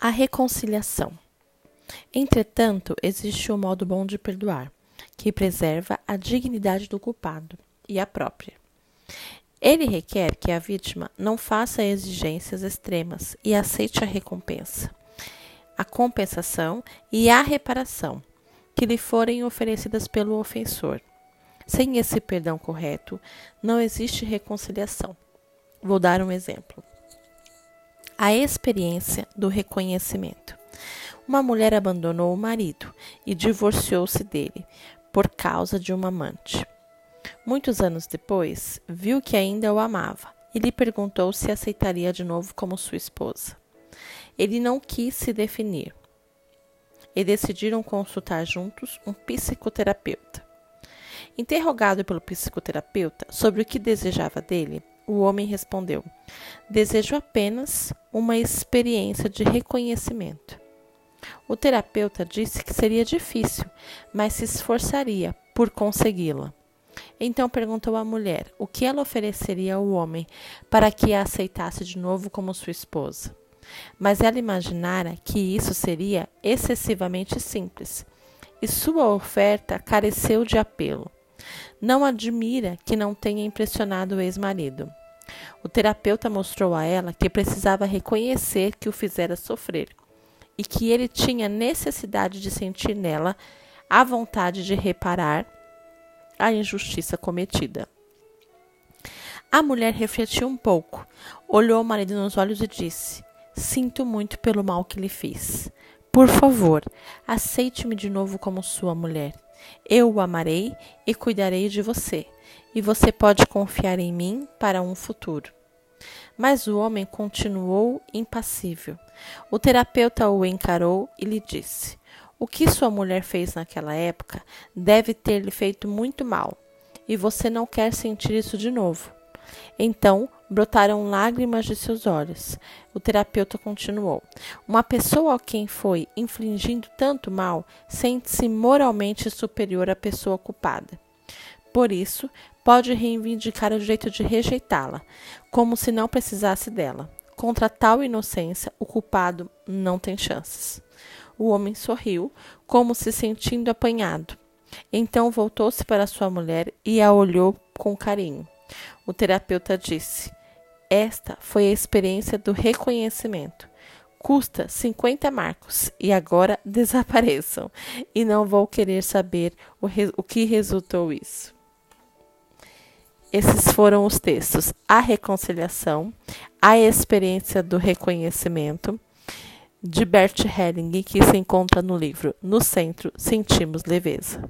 A reconciliação. Entretanto, existe um modo bom de perdoar, que preserva a dignidade do culpado e a própria. Ele requer que a vítima não faça exigências extremas e aceite a recompensa, a compensação e a reparação que lhe forem oferecidas pelo ofensor. Sem esse perdão correto, não existe reconciliação. Vou dar um exemplo. A experiência do reconhecimento. Uma mulher abandonou o marido e divorciou-se dele por causa de uma amante. Muitos anos depois, viu que ainda o amava e lhe perguntou se aceitaria de novo como sua esposa. Ele não quis se definir e decidiram consultar juntos um psicoterapeuta. Interrogado pelo psicoterapeuta sobre o que desejava dele, o homem respondeu: Desejo apenas uma experiência de reconhecimento. O terapeuta disse que seria difícil, mas se esforçaria por consegui-la. Então perguntou à mulher o que ela ofereceria ao homem para que a aceitasse de novo como sua esposa. Mas ela imaginara que isso seria excessivamente simples, e sua oferta careceu de apelo. Não admira que não tenha impressionado o ex-marido. O terapeuta mostrou a ela que precisava reconhecer que o fizera sofrer e que ele tinha necessidade de sentir nela a vontade de reparar a injustiça cometida. A mulher refletiu um pouco, olhou o marido nos olhos e disse: Sinto muito pelo mal que lhe fiz. Por favor, aceite-me de novo como sua mulher. Eu o amarei e cuidarei de você, e você pode confiar em mim para um futuro. Mas o homem continuou impassível. O terapeuta o encarou e lhe disse: O que sua mulher fez naquela época deve ter lhe feito muito mal, e você não quer sentir isso de novo. Então brotaram lágrimas de seus olhos. O terapeuta continuou: Uma pessoa a quem foi infligindo tanto mal sente-se moralmente superior à pessoa culpada. Por isso, pode reivindicar o direito de rejeitá-la, como se não precisasse dela. Contra tal inocência, o culpado não tem chances. O homem sorriu, como se sentindo apanhado. Então voltou-se para sua mulher e a olhou com carinho. O terapeuta disse: Esta foi a experiência do reconhecimento. Custa 50 marcos e agora desapareçam, e não vou querer saber o, o que resultou isso. Esses foram os textos: A Reconciliação, A Experiência do Reconhecimento, de Bert Helling, que se encontra no livro No Centro Sentimos Leveza.